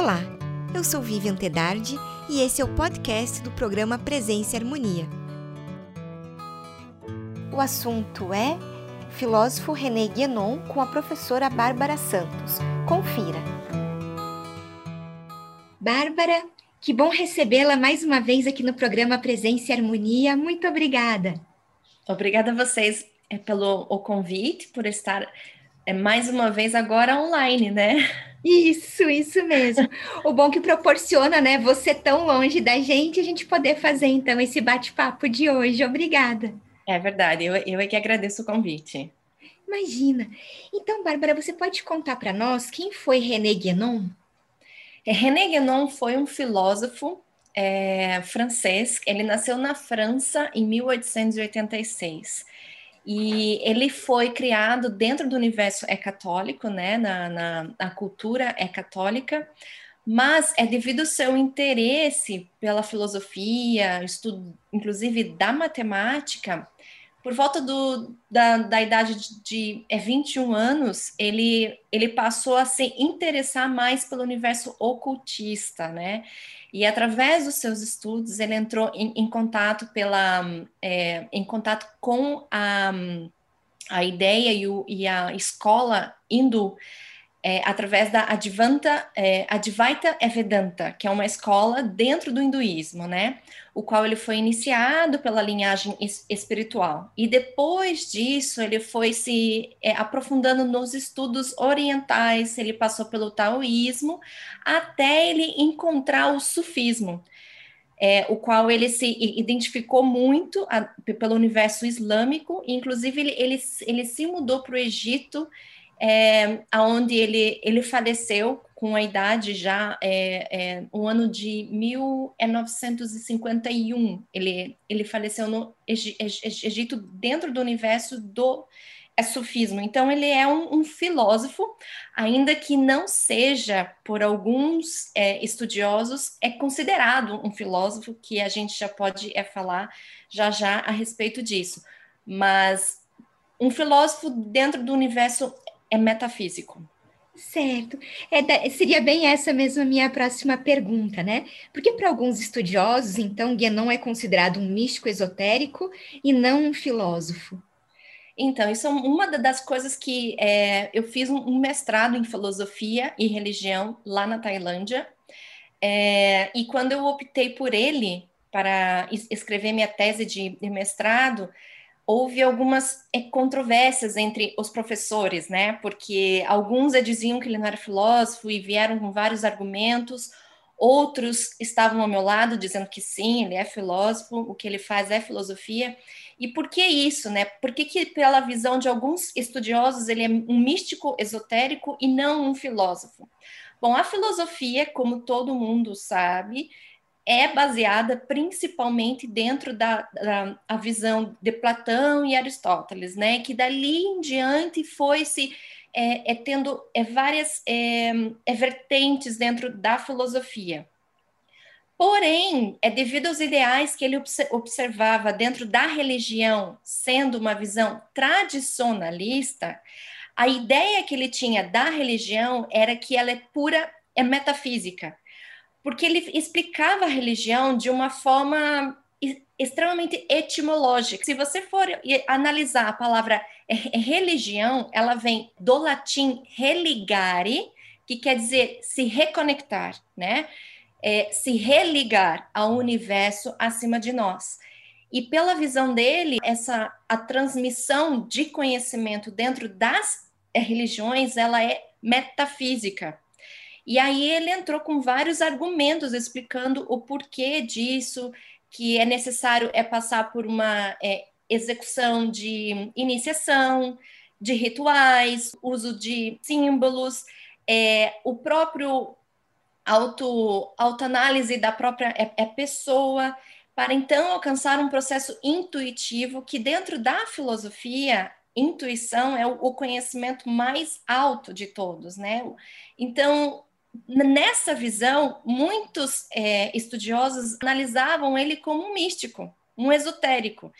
Olá, eu sou Vivian Tedardi e esse é o podcast do programa Presença e Harmonia. O assunto é Filósofo René Guénon com a professora Bárbara Santos. Confira. Bárbara, que bom recebê-la mais uma vez aqui no programa Presença e Harmonia. Muito obrigada. Obrigada a vocês é, pelo o convite, por estar é, mais uma vez agora online, né? Isso, isso mesmo. o bom que proporciona, né, você tão longe da gente, a gente poder fazer então esse bate-papo de hoje. Obrigada. É verdade, eu, eu é que agradeço o convite. Imagina. Então, Bárbara, você pode contar para nós quem foi René Guénon? É, René Guénon foi um filósofo é, francês. Ele nasceu na França em 1886. E ele foi criado dentro do universo é católico, né? Na, na, na cultura é católica, mas é devido ao seu interesse pela filosofia, estudo, inclusive da matemática, por volta do, da, da idade de, de é, 21 anos, ele, ele passou a se interessar mais pelo universo ocultista, né? E através dos seus estudos, ele entrou em, em contato pela, é, em contato com a, a ideia e, o, e a escola hindu é, através da Advanta, é, Advaita Evedanta, que é uma escola dentro do hinduísmo, né? O qual ele foi iniciado pela linhagem es espiritual. E depois disso, ele foi se é, aprofundando nos estudos orientais, ele passou pelo taoísmo, até ele encontrar o sufismo. É, o qual ele se identificou muito a, pelo universo islâmico, inclusive ele, ele, ele se mudou para o Egito é, onde ele, ele faleceu com a idade já, é, é, um ano de 1951. Ele, ele faleceu no Egito, dentro do universo do é sufismo. Então, ele é um, um, filósofo, ainda que não seja, por alguns é, estudiosos, é considerado um filósofo, que a gente já pode é, falar já já a respeito disso. Mas um filósofo dentro do universo é metafísico. Certo. É, seria bem essa mesmo a minha próxima pergunta, né? Porque para alguns estudiosos, então, Guénon é considerado um místico esotérico e não um filósofo. Então, isso é uma das coisas que é, eu fiz um mestrado em filosofia e religião lá na Tailândia. É, e quando eu optei por ele para escrever minha tese de mestrado, houve algumas é, controvérsias entre os professores, né? Porque alguns diziam que ele não era filósofo e vieram com vários argumentos, outros estavam ao meu lado dizendo que sim, ele é filósofo, o que ele faz é filosofia. E por que isso, né? Por que, que pela visão de alguns estudiosos ele é um místico esotérico e não um filósofo? Bom, a filosofia, como todo mundo sabe, é baseada principalmente dentro da, da a visão de Platão e Aristóteles, né? Que dali em diante foi se é, é tendo é, várias é, é vertentes dentro da filosofia. Porém, é devido aos ideais que ele observava dentro da religião, sendo uma visão tradicionalista, a ideia que ele tinha da religião era que ela é pura, é metafísica porque ele explicava a religião de uma forma extremamente etimológica. Se você for analisar a palavra religião, ela vem do latim religare, que quer dizer se reconectar, né? É, se religar ao universo acima de nós. E pela visão dele, essa a transmissão de conhecimento dentro das religiões, ela é metafísica. E aí ele entrou com vários argumentos explicando o porquê disso, que é necessário é passar por uma é, execução de iniciação, de rituais, uso de símbolos, é, o próprio auto, autoanálise da própria é, é pessoa, para então alcançar um processo intuitivo que dentro da filosofia intuição é o conhecimento mais alto de todos, né? Então, nessa visão, muitos é, estudiosos analisavam ele como um místico, um esotérico.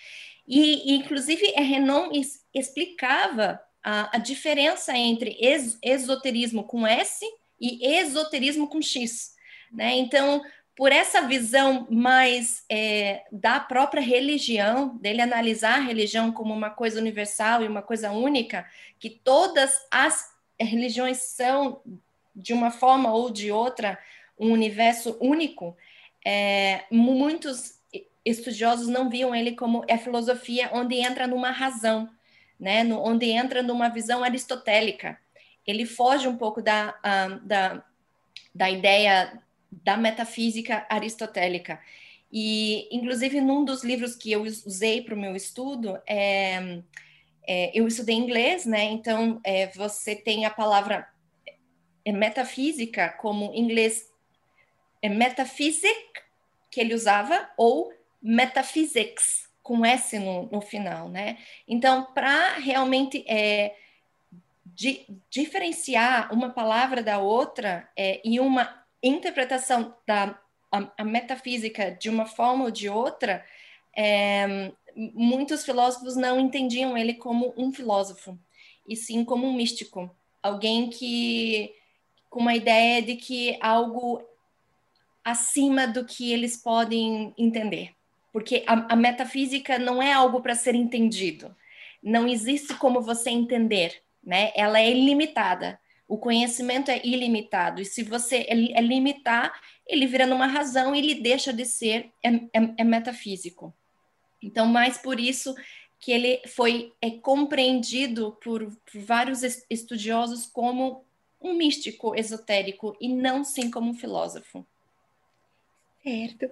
E, e inclusive, Renan explicava a, a diferença entre es, esoterismo com S e esoterismo com X. Né? Então, por essa visão mais é, da própria religião, dele analisar a religião como uma coisa universal e uma coisa única, que todas as religiões são, de uma forma ou de outra, um universo único, é, muitos estudiosos não viam ele como a filosofia onde entra numa razão, né? No, onde entra numa visão aristotélica. Ele foge um pouco da, uh, da, da ideia da metafísica aristotélica. E, inclusive, num dos livros que eu usei para o meu estudo, é, é, eu estudei inglês, né? Então, é, você tem a palavra é, metafísica como inglês é metaphysic, que ele usava, ou metaphysics, com S no, no final, né? Então, para realmente é, di, diferenciar uma palavra da outra é, e uma interpretação da a, a metafísica de uma forma ou de outra, é, muitos filósofos não entendiam ele como um filósofo, e sim como um místico, alguém que com uma ideia de que algo acima do que eles podem entender, porque a, a metafísica não é algo para ser entendido, não existe como você entender, né? Ela é ilimitada. O conhecimento é ilimitado, e se você é, é limitar, ele vira numa razão e ele deixa de ser é, é, é metafísico. Então, mais por isso que ele foi é, compreendido por, por vários estudiosos como um místico esotérico e não sim como um filósofo. Certo.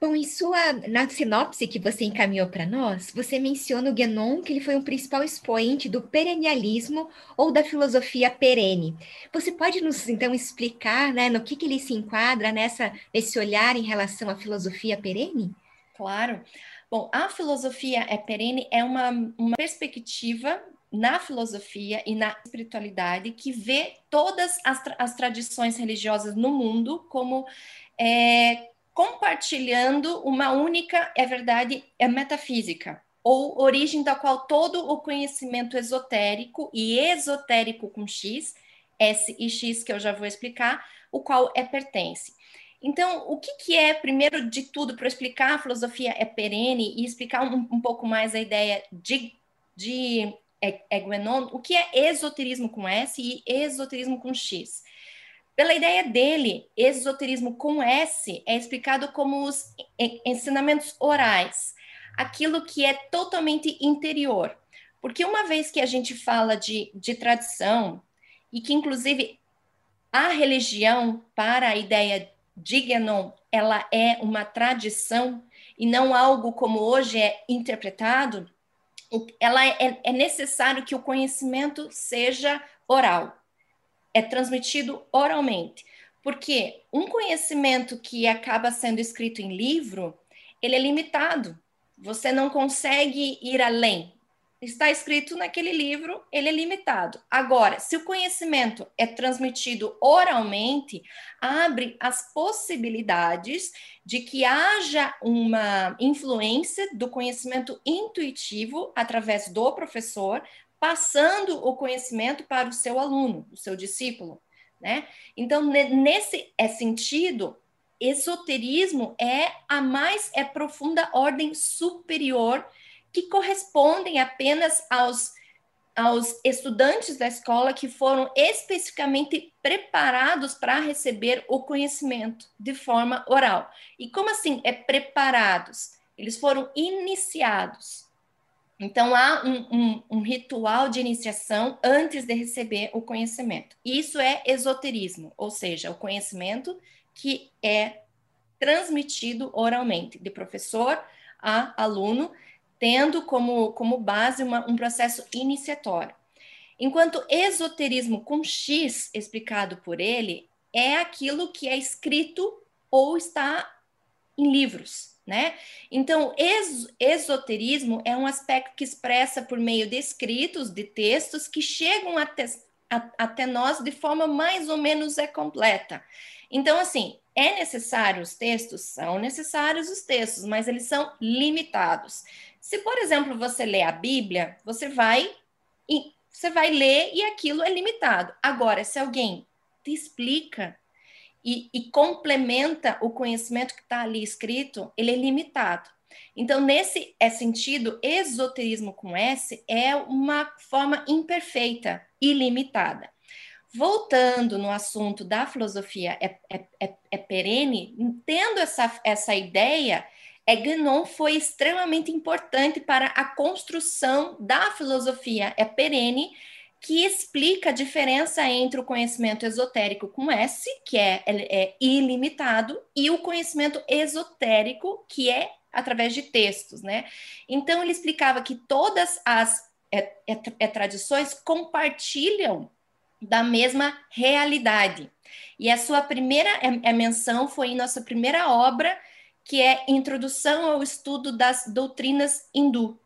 Bom, em sua, na sinopse que você encaminhou para nós, você menciona o Guénon, que ele foi um principal expoente do perennialismo ou da filosofia perene. Você pode nos, então, explicar né, no que, que ele se enquadra nessa, nesse olhar em relação à filosofia perene? Claro. Bom, a filosofia é perene é uma, uma perspectiva na filosofia e na espiritualidade que vê todas as, as tradições religiosas no mundo como é, compartilhando uma única, é verdade, é metafísica, ou origem da qual todo o conhecimento esotérico, e esotérico com X, S e X, que eu já vou explicar, o qual é pertence. Então, o que, que é, primeiro de tudo, para explicar a filosofia é perene e explicar um, um pouco mais a ideia de, de Eguenon, o que é esoterismo com S e esoterismo com X? Pela ideia dele, esoterismo com S é explicado como os ensinamentos orais, aquilo que é totalmente interior. Porque uma vez que a gente fala de, de tradição, e que inclusive a religião, para a ideia de Guénon, ela é uma tradição e não algo como hoje é interpretado, ela é, é necessário que o conhecimento seja oral é transmitido oralmente. Porque um conhecimento que acaba sendo escrito em livro, ele é limitado. Você não consegue ir além. Está escrito naquele livro, ele é limitado. Agora, se o conhecimento é transmitido oralmente, abre as possibilidades de que haja uma influência do conhecimento intuitivo através do professor passando o conhecimento para o seu aluno, o seu discípulo, né? Então, nesse é sentido, esoterismo é a mais é profunda ordem superior que correspondem apenas aos aos estudantes da escola que foram especificamente preparados para receber o conhecimento de forma oral. E como assim é preparados? Eles foram iniciados. Então, há um, um, um, ritual de iniciação antes de receber o conhecimento. Isso é esoterismo, ou seja, o conhecimento que é transmitido oralmente, de professor a aluno, tendo como, como base uma, um processo iniciatório. Enquanto esoterismo com X, explicado por ele, é aquilo que é escrito ou está em livros né? Então, es esoterismo é um aspecto que expressa por meio de escritos, de textos que chegam até, a, até nós de forma mais ou menos é completa. Então, assim, é necessário os textos? São necessários os textos, mas eles são limitados. Se, por exemplo, você lê a Bíblia, você vai você vai ler e aquilo é limitado. Agora, se alguém te explica e, e complementa o conhecimento que está ali escrito, ele é limitado. Então, nesse é sentido, esoterismo com S é uma forma imperfeita e limitada. Voltando no assunto da filosofia é, é, é, é perene, tendo essa, essa ideia, Guénon foi extremamente importante para a construção da filosofia é perene, que explica a diferença entre o conhecimento esotérico com S, que é, é ilimitado, e o conhecimento esotérico, que é através de textos, né? Então ele explicava que todas as é, é, é, tradições compartilham da mesma realidade. E a sua primeira é, é menção foi em nossa primeira obra, que é Introdução ao Estudo das Doutrinas Hindu.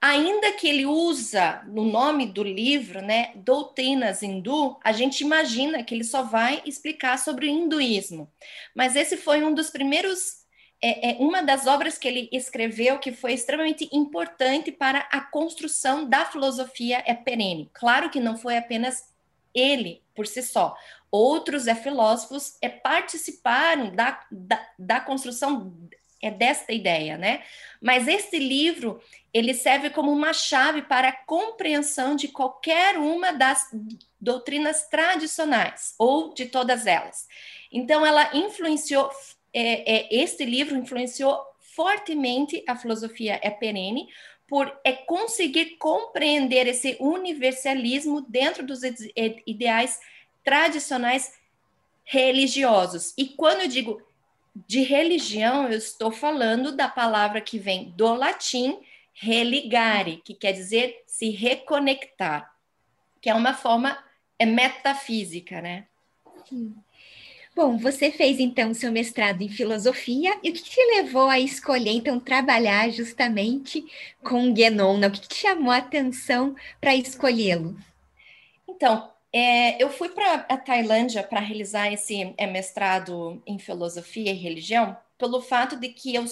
Ainda que ele usa no nome do livro, né, Doutrinas Hindu, a gente imagina que ele só vai explicar sobre o hinduísmo. Mas esse foi um dos primeiros é, é, uma das obras que ele escreveu que foi extremamente importante para a construção da filosofia é perene. Claro que não foi apenas ele por si só. Outros é, filósofos é, participaram da, da, da construção é desta ideia, né? Mas este livro ele serve como uma chave para a compreensão de qualquer uma das doutrinas tradicionais ou de todas elas. Então, ela influenciou é, é, este livro influenciou fortemente a filosofia é perene por é conseguir compreender esse universalismo dentro dos ideais tradicionais religiosos. E quando eu digo de religião, eu estou falando da palavra que vem do latim religare, que quer dizer se reconectar, que é uma forma é metafísica, né? Sim. Bom, você fez então seu mestrado em filosofia e o que te levou a escolher então trabalhar justamente com Guénon? O que te chamou a atenção para escolhê-lo? Então, é, eu fui para a Tailândia para realizar esse é, mestrado em filosofia e religião pelo fato de que eu,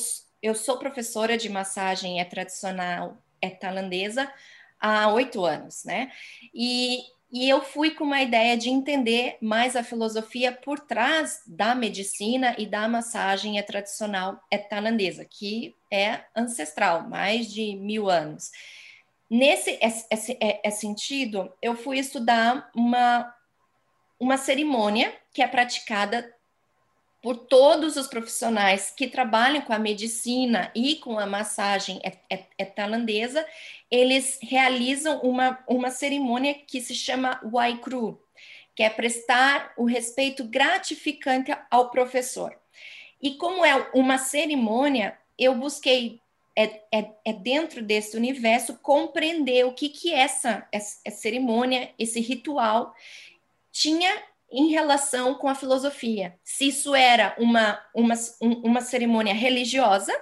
eu sou professora de massagem é tradicional é tailandesa há oito anos, né? E e eu fui com uma ideia de entender mais a filosofia por trás da medicina e da massagem é tradicional é tailandesa, que é ancestral, mais de mil anos. Nesse esse, esse sentido, eu fui estudar uma, uma cerimônia que é praticada por todos os profissionais que trabalham com a medicina e com a massagem é, é, é tailandesa, eles realizam uma, uma cerimônia que se chama Waikru, que é prestar o respeito gratificante ao professor. E como é uma cerimônia, eu busquei é, é, é, dentro desse universo compreender o que que essa, essa, cerimônia, esse ritual tinha em relação com a filosofia. Se isso era uma, uma, uma cerimônia religiosa,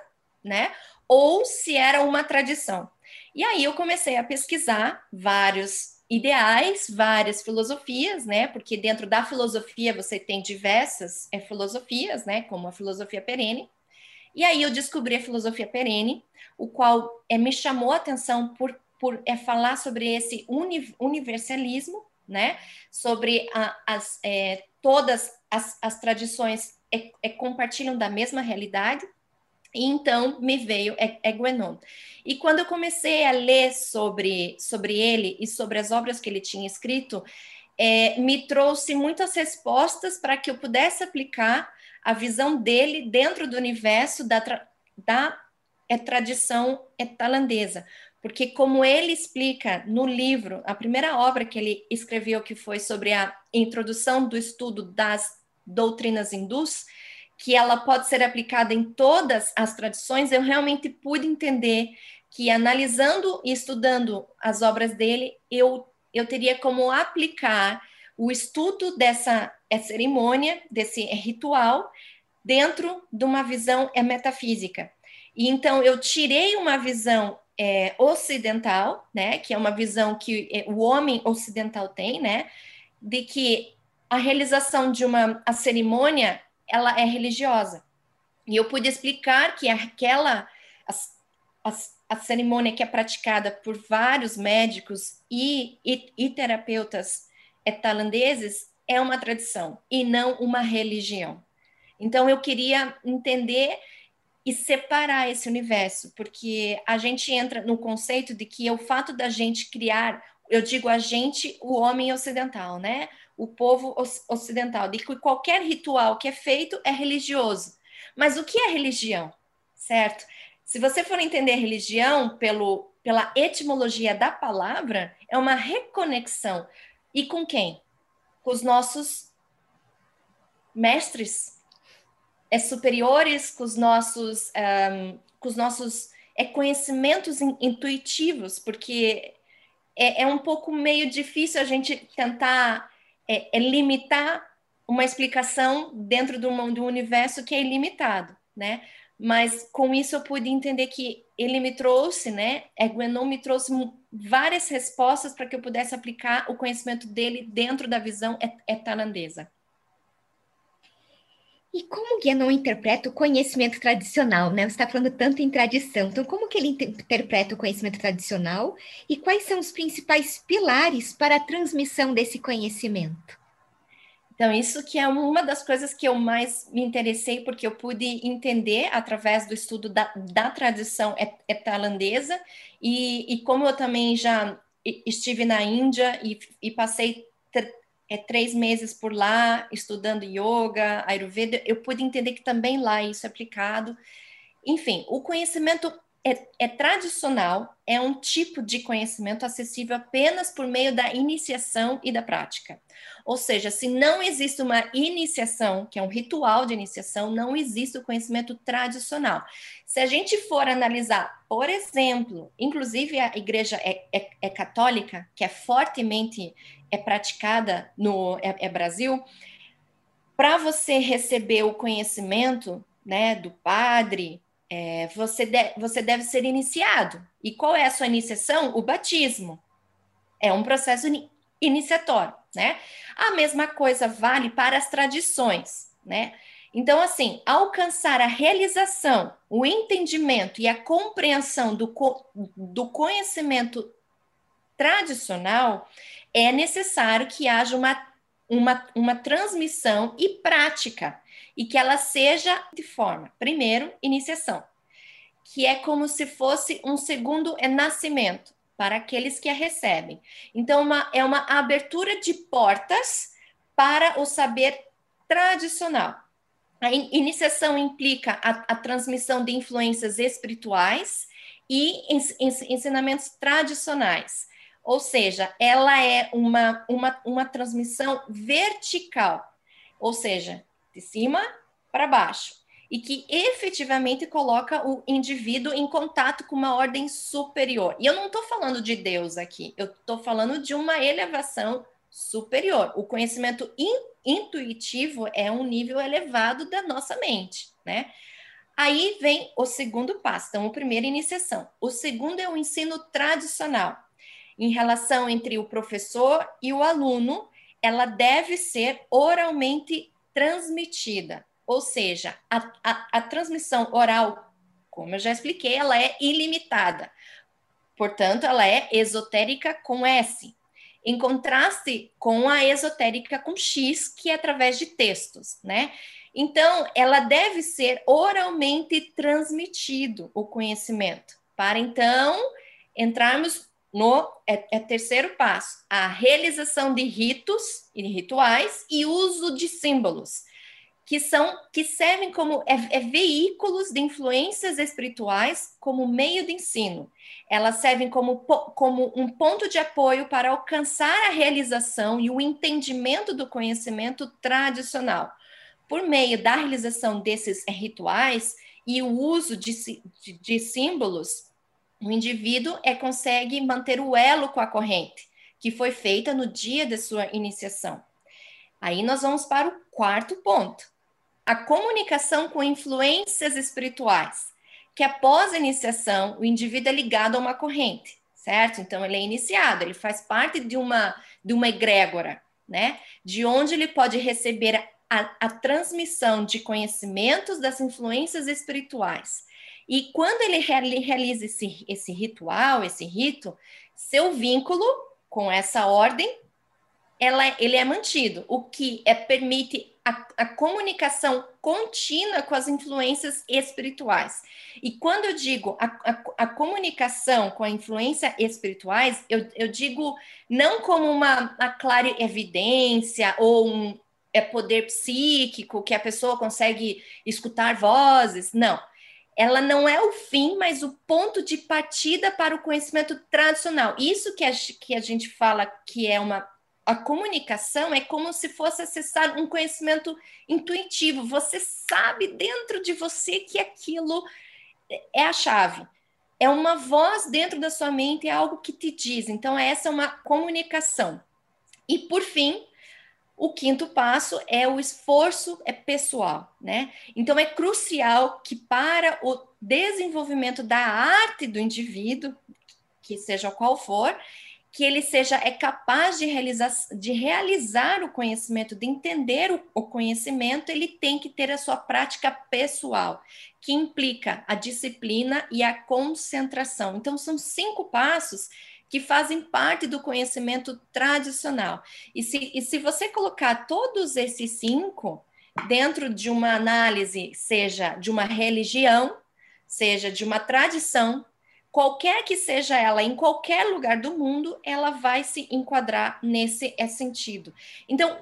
né? Ou se era uma tradição. E aí eu comecei a pesquisar vários ideais, várias filosofias, né? Porque dentro da filosofia você tem diversas é, filosofias, né? Como a filosofia perene. E aí eu descobri a filosofia perene, o qual é, me chamou a atenção por, por é, falar sobre esse uni, universalismo, né? Sobre a, as, é, todas as, as tradições é, é, compartilham da mesma realidade. E então me veio é, é Guénon. E quando eu comecei a ler sobre, sobre ele e sobre as obras que ele tinha escrito, é, me trouxe muitas respostas para que eu pudesse aplicar a visão dele dentro do universo da, da é, tradição tailandesa. Porque, como ele explica no livro, a primeira obra que ele escreveu, que foi sobre a introdução do estudo das doutrinas hindus, que ela pode ser aplicada em todas as tradições, eu realmente pude entender que, analisando e estudando as obras dele, eu, eu teria como aplicar o estudo dessa cerimônia, desse ritual, dentro de uma visão metafísica. E então eu tirei uma visão é, ocidental, né, que é uma visão que é, o homem ocidental tem, né, de que a realização de uma a cerimônia ela é religiosa. E eu pude explicar que aquela a, a, a cerimônia que é praticada por vários médicos e, e, e terapeutas tailandeses é uma tradição e não uma religião. Então eu queria entender e separar esse universo, porque a gente entra no conceito de que o fato da gente criar, eu digo a gente, o homem ocidental, né? O povo ocidental, de que qualquer ritual que é feito é religioso. Mas o que é religião? Certo? Se você for entender religião pelo, pela etimologia da palavra, é uma reconexão. E com quem? Com os nossos mestres, é superiores com os nossos, um, com os nossos é, conhecimentos in, intuitivos, porque é, é, um pouco meio difícil a gente tentar é, é limitar uma explicação dentro de de um universo que é ilimitado, né? Mas com isso eu pude entender que ele me trouxe, né? Guénon me trouxe várias respostas para que eu pudesse aplicar o conhecimento dele dentro da visão etalandesa. E como Guénon interpreta o conhecimento tradicional, né? Você está falando tanto em tradição, então como que ele interpreta o conhecimento tradicional e quais são os principais pilares para a transmissão desse conhecimento? Então, isso que é uma das coisas que eu mais me interessei, porque eu pude entender através do estudo da, da tradição tailandesa, e, e como eu também já estive na Índia e, e passei é, três meses por lá estudando yoga, ayurveda, eu pude entender que também lá isso é aplicado. Enfim, o conhecimento é, é, tradicional, é um tipo de conhecimento acessível apenas por meio da iniciação e da prática. Ou seja, se não existe uma iniciação, que é um ritual de iniciação, não existe o conhecimento tradicional. Se a gente for analisar, por exemplo, inclusive a igreja é, é, é católica, que é fortemente é praticada no é, é Brasil, para você receber o conhecimento né, do padre, é, você, de, você deve ser iniciado. E qual é a sua iniciação? O batismo. É um processo iniciatório, né? A mesma coisa vale para as tradições, né? Então, assim, alcançar a realização, o entendimento e a compreensão do, do conhecimento tradicional é necessário que haja uma, uma, uma transmissão e prática, e que ela seja de forma, primeiro, iniciação, que é como se fosse um segundo é nascimento para aqueles que a recebem. Então, uma, é uma abertura de portas para o saber tradicional. A in iniciação implica a, a, transmissão de influências espirituais e ensinamentos tradicionais. Ou seja, ela é uma, uma, uma transmissão vertical, ou seja, de cima para baixo, e que efetivamente coloca o indivíduo em contato com uma ordem superior. E eu não estou falando de Deus aqui, eu estou falando de uma elevação superior. O conhecimento in, intuitivo é um nível elevado da nossa mente, né? Aí vem o segundo passo. Então, o primeiro, iniciação. O segundo é o ensino tradicional em relação entre o professor e o aluno, ela deve ser oralmente transmitida. Ou seja, a, a, a transmissão oral, como eu já expliquei, ela é ilimitada. Portanto, ela é esotérica com S, em contraste com a esotérica com X, que é através de textos, né? Então, ela deve ser oralmente transmitido o conhecimento, para então entrarmos no é, é, terceiro passo, a realização de ritos e rituais e uso de símbolos, que são que servem como é, é, veículos de influências espirituais como meio de ensino. Elas servem como, como um ponto de apoio para alcançar a realização e o entendimento do conhecimento tradicional. Por meio da realização desses rituais e o uso de, de, de símbolos, o indivíduo é, consegue manter o elo com a corrente, que foi feita no dia de sua iniciação. Aí nós vamos para o quarto ponto: a comunicação com influências espirituais, que após a iniciação, o indivíduo é ligado a uma corrente, certo? Então ele é iniciado, ele faz parte de uma de uma egrégora, né? De onde ele pode receber a, a transmissão de conhecimentos das influências espirituais e quando ele realiza esse, esse ritual, esse rito, seu vínculo com essa ordem ela, ele é mantido, o que é, permite a, a, comunicação contínua com as influências espirituais. E quando eu digo a, a, a comunicação com a influência espirituais, eu, eu digo não como uma a clara evidência ou um é, poder psíquico que a pessoa consegue escutar vozes, não. Ela não é o fim, mas o ponto de partida para o conhecimento tradicional. Isso que a, que a gente fala que é uma a comunicação é como se fosse acessar um conhecimento intuitivo. Você sabe dentro de você que aquilo é a chave. É uma voz dentro da sua mente, é algo que te diz. Então, essa é uma comunicação. E, por fim, o quinto passo é o esforço é pessoal, né? Então, é crucial que para o desenvolvimento da arte do indivíduo, que seja qual for, que ele seja é capaz de realizar, de realizar o conhecimento, de entender o, o, conhecimento, ele tem que ter a sua prática pessoal, que implica a disciplina e a concentração. Então, são cinco passos que fazem parte do conhecimento tradicional. E se, e se você colocar todos esses cinco dentro de uma análise, seja de uma religião, seja de uma tradição, qualquer que seja ela, em qualquer lugar do mundo, ela vai se enquadrar nesse é sentido. Então,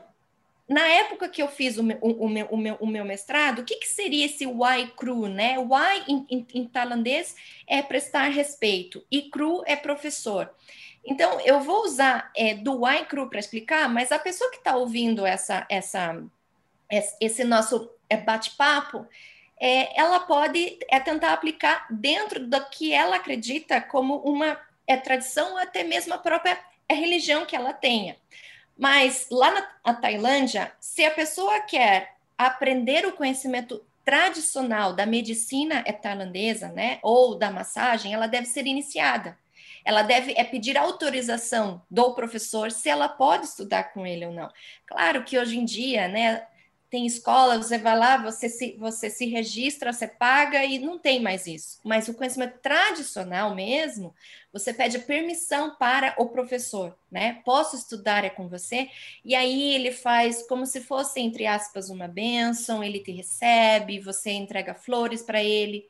na época que eu fiz o meu, o, meu, o meu, o meu mestrado, o que, que seria esse why cru, né? Why em, em, em tailandês é prestar respeito e cru é professor. Então, eu vou usar é, do why cru para explicar, mas a pessoa que está ouvindo essa, essa, esse nosso é, bate-papo, é, ela pode é, tentar aplicar dentro do que ela acredita como uma é, tradição ou até mesmo a própria religião que ela tenha. Mas lá na, Tailândia, se a pessoa quer aprender o conhecimento tradicional da medicina é tailandesa, né, ou da massagem, ela deve ser iniciada. Ela deve é pedir autorização do professor se ela pode estudar com ele ou não. Claro que hoje em dia, né, tem escola, você vai lá, você se, você se registra, você paga e não tem mais isso. Mas o conhecimento tradicional mesmo, você pede permissão para o professor, né? Posso estudar é com você? E aí ele faz como se fosse, entre aspas, uma bênção, ele te recebe, você entrega flores para ele.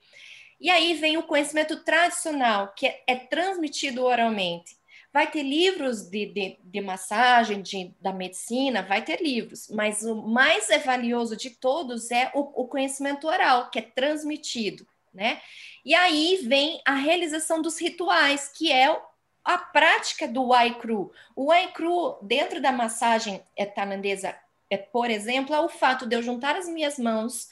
E aí vem o conhecimento tradicional, que é, é transmitido oralmente. Vai ter livros de, de, de massagem, de, da medicina, vai ter livros, mas o mais valioso de todos é o, o conhecimento oral, que é transmitido, né? E aí vem a realização dos rituais, que é a prática do Waikru. O Waikru, dentro da massagem tailandesa, é, por exemplo, é o fato de eu juntar as minhas mãos,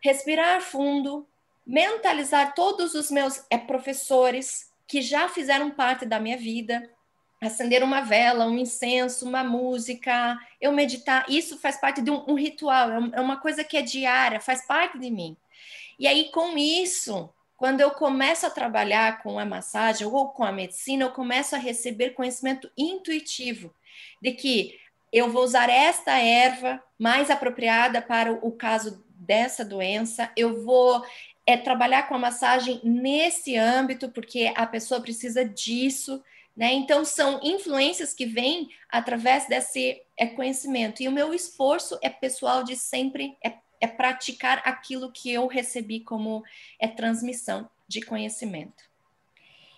respirar fundo, mentalizar todos os meus é, professores, que já fizeram parte da minha vida. Acender uma vela, um incenso, uma música, eu meditar, isso faz parte de um, um ritual, é, é uma coisa que é diária, faz parte de mim. E aí, com isso, quando eu começo a trabalhar com a massagem ou com a medicina, eu começo a receber conhecimento intuitivo de que eu vou usar esta erva mais apropriada para o caso dessa doença, eu vou é trabalhar com a massagem nesse âmbito, porque a pessoa precisa disso, né? Então, são influências que vêm através desse é, conhecimento. E o meu esforço é pessoal de sempre é, é praticar aquilo que eu recebi como é transmissão de conhecimento.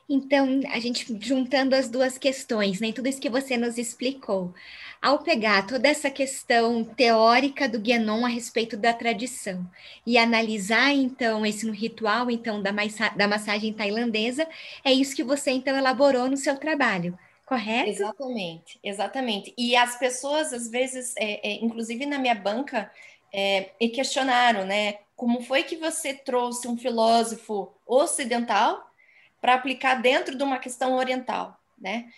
Então, a gente juntando as duas questões, né, tudo isso que você nos explicou, ao pegar toda essa questão teórica do Guénon a respeito da tradição e analisar então esse ritual então da, da massagem tailandesa, é isso que você então elaborou no seu trabalho, correto? Exatamente, exatamente. E as pessoas às vezes, é, é, inclusive na minha banca, é, questionaram, né? Como foi que você trouxe um filósofo ocidental para aplicar dentro de uma questão oriental, né?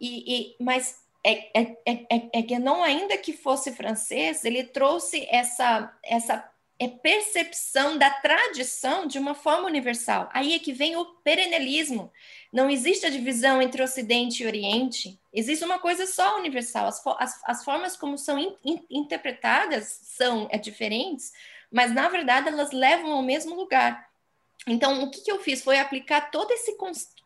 E, e mas é, é, é, é, que não ainda que fosse francês, ele trouxe essa essa é percepção da tradição de uma forma universal. Aí é que vem o perennialismo. Não existe a divisão entre Ocidente e Oriente. Existe uma coisa só universal. As, as, as formas como são in, in, interpretadas são é, diferentes, mas na verdade elas levam ao mesmo lugar. Então, o que, que eu fiz foi aplicar todo esse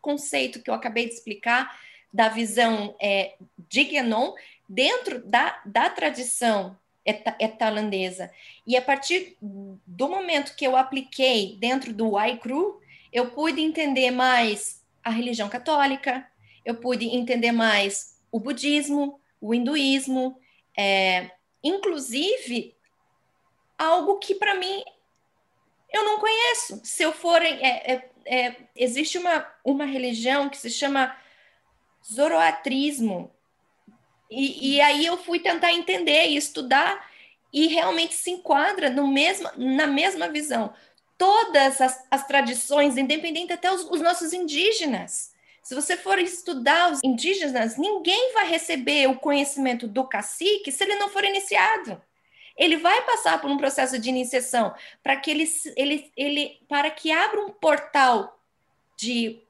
conceito que eu acabei de explicar da visão é, de Guénon dentro da, da tradição é tailandesa. E a partir do momento que eu apliquei dentro do Waikru, eu pude entender mais a religião católica, eu pude entender mais o budismo, o hinduísmo, é, inclusive algo que para mim eu não conheço. Se eu for, é, é, é, existe uma, uma religião que se chama Zoroatrismo, e, e, aí eu fui tentar entender e estudar e realmente se enquadra no mesmo, na mesma visão. Todas as, as tradições, independente até os, os nossos indígenas. Se você for estudar os indígenas, ninguém vai receber o conhecimento do cacique se ele não for iniciado. Ele vai passar por um processo de iniciação para que ele, ele, ele para que abra um portal de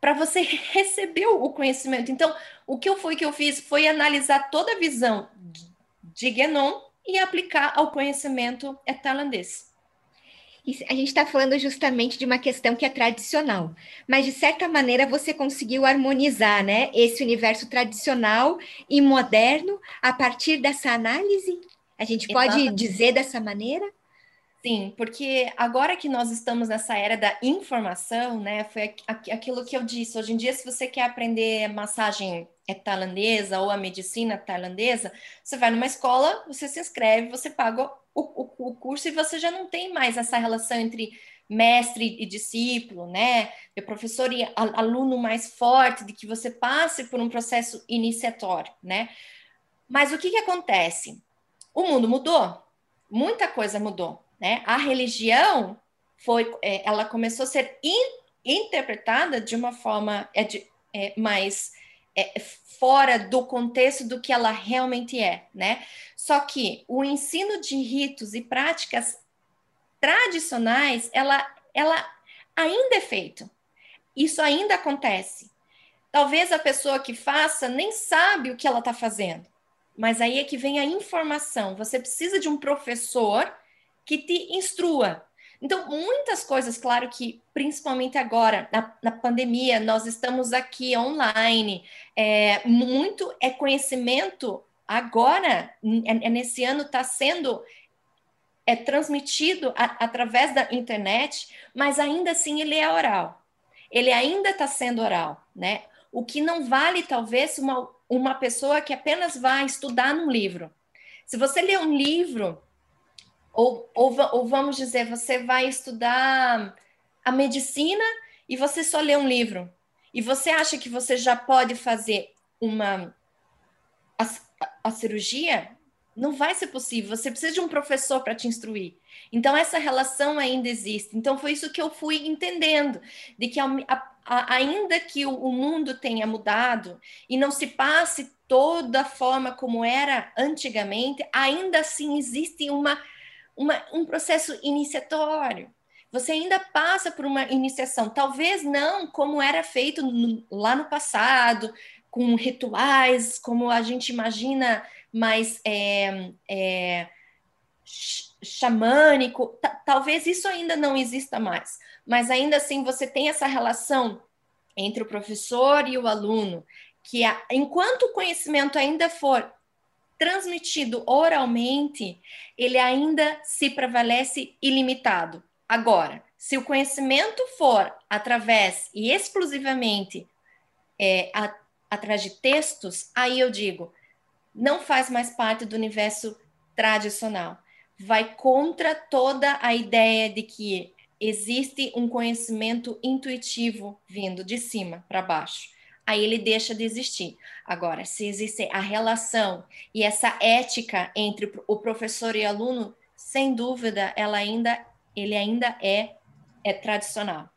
para você receber o conhecimento. Então, o que eu foi que eu fiz foi analisar toda a visão de Guénon e aplicar ao conhecimento tailandês. A gente está falando justamente de uma questão que é tradicional, mas de certa maneira você conseguiu harmonizar, né, esse universo tradicional e moderno a partir dessa análise. A gente pode Exatamente. dizer dessa maneira? Sim, porque agora que nós estamos nessa era da informação, né, foi aquilo que eu disse. Hoje em dia, se você quer aprender massagem tailandesa ou a medicina tailandesa, você vai numa escola, você se inscreve, você paga o, o, o curso e você já não tem mais essa relação entre mestre e discípulo, né? De professor e aluno mais forte, de que você passe por um processo iniciatório, né? Mas o que, que acontece? O mundo mudou, muita coisa mudou. Né? A religião foi, é, ela começou a ser in, interpretada de uma forma é, de, é, mais é, fora do contexto do que ela realmente é, né? Só que o ensino de ritos e práticas tradicionais, ela, ela ainda é feito. Isso ainda acontece. Talvez a pessoa que faça nem sabe o que ela está fazendo, mas aí é que vem a informação. Você precisa de um professor que te instrua. Então, muitas coisas, claro que principalmente agora, na, na pandemia, nós estamos aqui online, é, muito é conhecimento agora, é, é nesse ano, está sendo é transmitido a, através da internet, mas ainda assim ele é oral. Ele ainda está sendo oral, né? O que não vale, talvez, uma, uma pessoa que apenas vai estudar num livro. Se você lê um livro ou, ou, ou vamos dizer, você vai estudar a medicina e você só lê um livro. E você acha que você já pode fazer uma a, a, cirurgia? Não vai ser possível. Você precisa de um professor para te instruir. Então essa relação ainda existe. Então foi isso que eu fui entendendo, de que a, a, ainda que o, o mundo tenha mudado e não se passe toda a forma como era antigamente, ainda assim existe uma uma, um processo iniciatório. Você ainda passa por uma iniciação, talvez não como era feito no, lá no passado, com rituais, como a gente imagina, mais é, é, xamânico. talvez isso ainda não exista mais, mas ainda assim você tem essa relação entre o professor e o aluno, que a, enquanto o conhecimento ainda for transmitido oralmente, ele ainda se prevalece ilimitado. Agora, se o conhecimento for através e exclusivamente é, a, através de textos, aí eu digo, não faz mais parte do universo tradicional. Vai contra toda a ideia de que existe um conhecimento intuitivo vindo de cima para baixo aí ele deixa de existir. Agora, se existe a relação e essa ética entre o professor e aluno, sem dúvida, ela ainda, ele ainda é, é tradicional.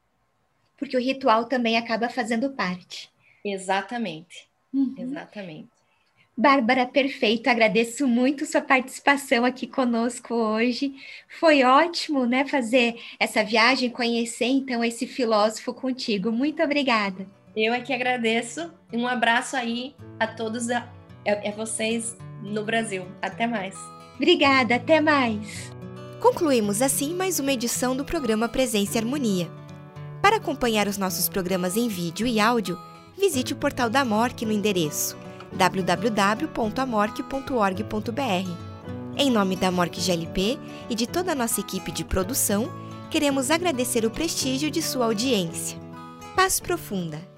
Porque o ritual também acaba fazendo parte. Exatamente. Uhum. Exatamente. Bárbara, perfeito. Agradeço muito sua participação aqui conosco hoje. Foi ótimo, né, fazer essa viagem, conhecer então esse filósofo contigo. Muito obrigada. Eu é que agradeço. Um abraço aí a todos, a, a, vocês no Brasil. Até mais. Obrigada, até mais. Concluímos assim mais uma edição do programa Presença e Harmonia. Para acompanhar os nossos programas em vídeo e áudio, visite o portal da MORC no endereço www.amorque.org.br. Em nome da Amorque GLP e de toda a nossa equipe de produção, queremos agradecer o prestígio de sua audiência. Paz Profunda!